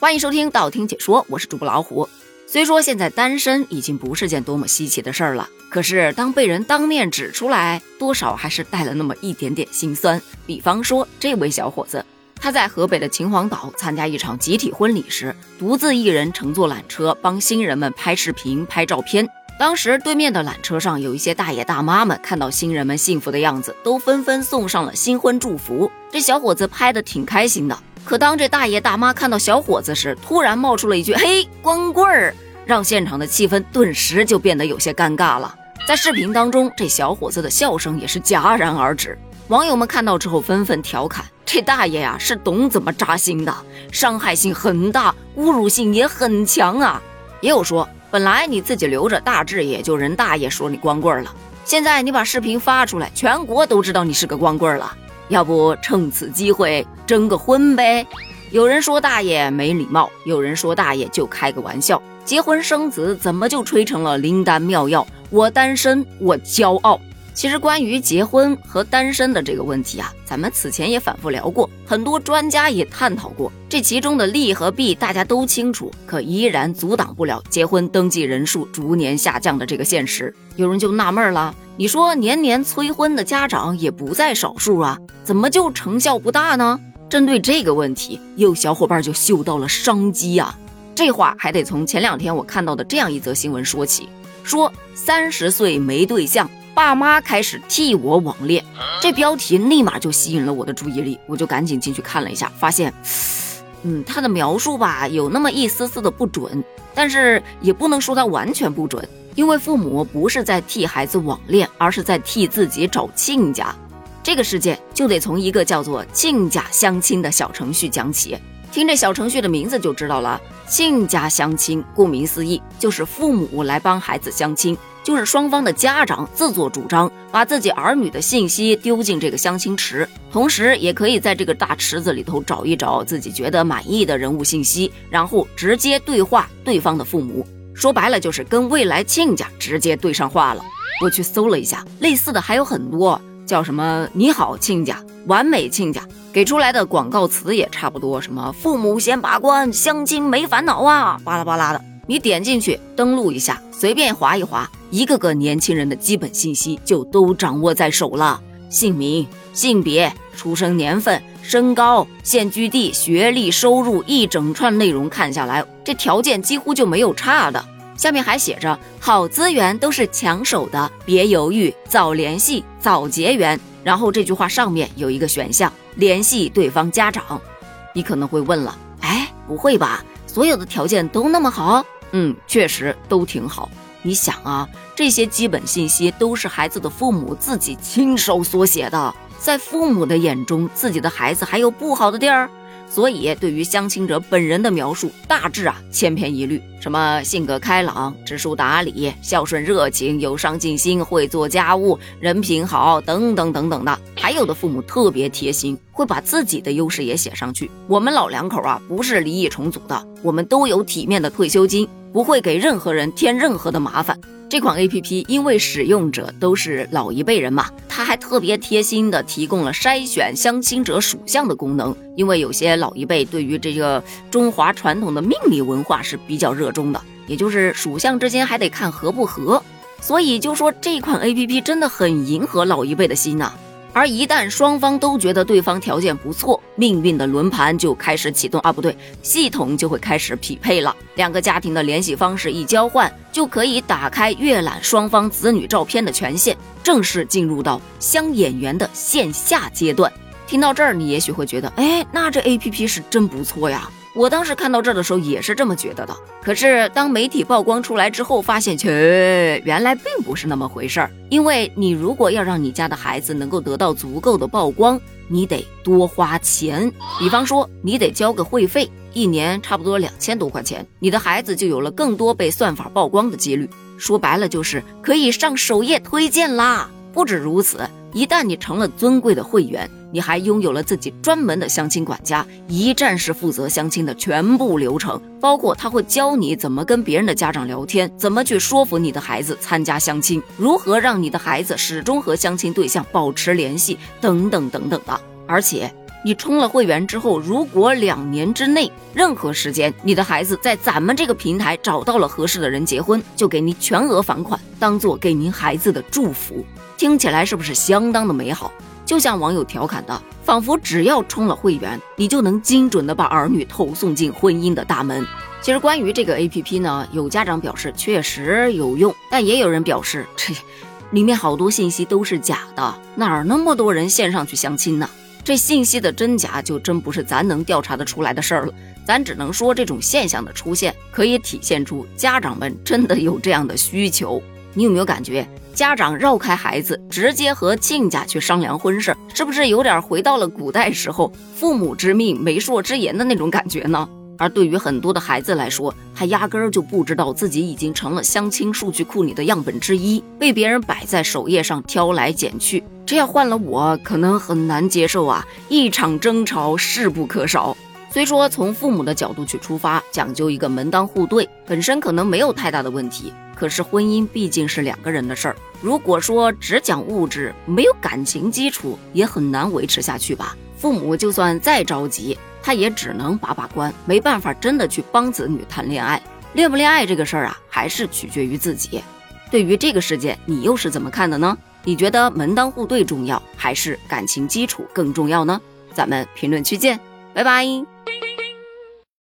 欢迎收听道听解说，我是主播老虎。虽说现在单身已经不是件多么稀奇的事儿了，可是当被人当面指出来，多少还是带了那么一点点心酸。比方说，这位小伙子，他在河北的秦皇岛参加一场集体婚礼时，独自一人乘坐缆车帮新人们拍视频、拍照片。当时对面的缆车上有一些大爷大妈们，看到新人们幸福的样子，都纷纷送上了新婚祝福。这小伙子拍的挺开心的。可当这大爷大妈看到小伙子时，突然冒出了一句“嘿，光棍儿”，让现场的气氛顿时就变得有些尴尬了。在视频当中，这小伙子的笑声也是戛然而止。网友们看到之后纷纷调侃：“这大爷呀，是懂怎么扎心的，伤害性很大，侮辱性也很强啊。”也有说：“本来你自己留着，大致也就人大爷说你光棍了。现在你把视频发出来，全国都知道你是个光棍了。”要不趁此机会征个婚呗？有人说大爷没礼貌，有人说大爷就开个玩笑。结婚生子怎么就吹成了灵丹妙药？我单身，我骄傲。其实关于结婚和单身的这个问题啊，咱们此前也反复聊过，很多专家也探讨过，这其中的利和弊大家都清楚，可依然阻挡不了结婚登记人数逐年下降的这个现实。有人就纳闷了，你说年年催婚的家长也不在少数啊，怎么就成效不大呢？针对这个问题，有小伙伴就嗅到了商机啊。这话还得从前两天我看到的这样一则新闻说起，说三十岁没对象。爸妈开始替我网恋，这标题立马就吸引了我的注意力，我就赶紧进去看了一下，发现，嗯，他的描述吧有那么一丝丝的不准，但是也不能说他完全不准，因为父母不是在替孩子网恋，而是在替自己找亲家。这个事件就得从一个叫做亲家相亲的小程序讲起，听这小程序的名字就知道了，亲家相亲，顾名思义就是父母来帮孩子相亲。就是双方的家长自作主张，把自己儿女的信息丢进这个相亲池，同时也可以在这个大池子里头找一找自己觉得满意的人物信息，然后直接对话对方的父母。说白了就是跟未来亲家直接对上话了。我去搜了一下，类似的还有很多，叫什么“你好亲家”“完美亲家”，给出来的广告词也差不多，什么“父母先把关，相亲没烦恼啊”，巴拉巴拉的。你点进去登录一下，随便划一划，一个个年轻人的基本信息就都掌握在手了。姓名、性别、出生年份、身高、现居地、学历、收入，一整串内容看下来，这条件几乎就没有差的。下面还写着：好资源都是抢手的，别犹豫，早联系，早结缘。然后这句话上面有一个选项，联系对方家长。你可能会问了，哎，不会吧？所有的条件都那么好？嗯，确实都挺好。你想啊，这些基本信息都是孩子的父母自己亲手所写的，在父母的眼中，自己的孩子还有不好的地儿。所以，对于相亲者本人的描述，大致啊千篇一律，什么性格开朗、知书达理、孝顺热情、有上进心、会做家务、人品好等等等等的。还有的父母特别贴心，会把自己的优势也写上去。我们老两口啊，不是离异重组的，我们都有体面的退休金。不会给任何人添任何的麻烦。这款 A P P 因为使用者都是老一辈人嘛，它还特别贴心的提供了筛选相亲者属相的功能。因为有些老一辈对于这个中华传统的命理文化是比较热衷的，也就是属相之间还得看合不合。所以就说这款 A P P 真的很迎合老一辈的心呐。而一旦双方都觉得对方条件不错，命运的轮盘就开始启动啊，不对，系统就会开始匹配了。两个家庭的联系方式一交换，就可以打开阅览双方子女照片的权限，正式进入到相眼缘的线下阶段。听到这儿，你也许会觉得，哎，那这 A P P 是真不错呀。我当时看到这的时候也是这么觉得的，可是当媒体曝光出来之后，发现切，原来并不是那么回事儿。因为你如果要让你家的孩子能够得到足够的曝光，你得多花钱。比方说，你得交个会费，一年差不多两千多块钱，你的孩子就有了更多被算法曝光的几率。说白了就是可以上首页推荐啦。不止如此，一旦你成了尊贵的会员。你还拥有了自己专门的相亲管家，一站式负责相亲的全部流程，包括他会教你怎么跟别人的家长聊天，怎么去说服你的孩子参加相亲，如何让你的孩子始终和相亲对象保持联系，等等等等的。而且你充了会员之后，如果两年之内任何时间你的孩子在咱们这个平台找到了合适的人结婚，就给你全额返款，当做给您孩子的祝福。听起来是不是相当的美好？就像网友调侃的，仿佛只要充了会员，你就能精准的把儿女投送进婚姻的大门。其实关于这个 A P P 呢，有家长表示确实有用，但也有人表示 这里面好多信息都是假的，哪儿那么多人线上去相亲呢？这信息的真假就真不是咱能调查得出来的事儿了。咱只能说这种现象的出现，可以体现出家长们真的有这样的需求。你有没有感觉？家长绕开孩子，直接和亲家去商量婚事，是不是有点回到了古代时候“父母之命，媒妁之言”的那种感觉呢？而对于很多的孩子来说，他压根儿就不知道自己已经成了相亲数据库里的样本之一，被别人摆在首页上挑来拣去。这要换了我，可能很难接受啊！一场争吵势不可少。虽说从父母的角度去出发，讲究一个门当户对，本身可能没有太大的问题。可是婚姻毕竟是两个人的事儿，如果说只讲物质，没有感情基础，也很难维持下去吧。父母就算再着急，他也只能把把关，没办法真的去帮子女谈恋爱。恋不恋爱这个事儿啊，还是取决于自己。对于这个事件，你又是怎么看的呢？你觉得门当户对重要，还是感情基础更重要呢？咱们评论区见，拜拜。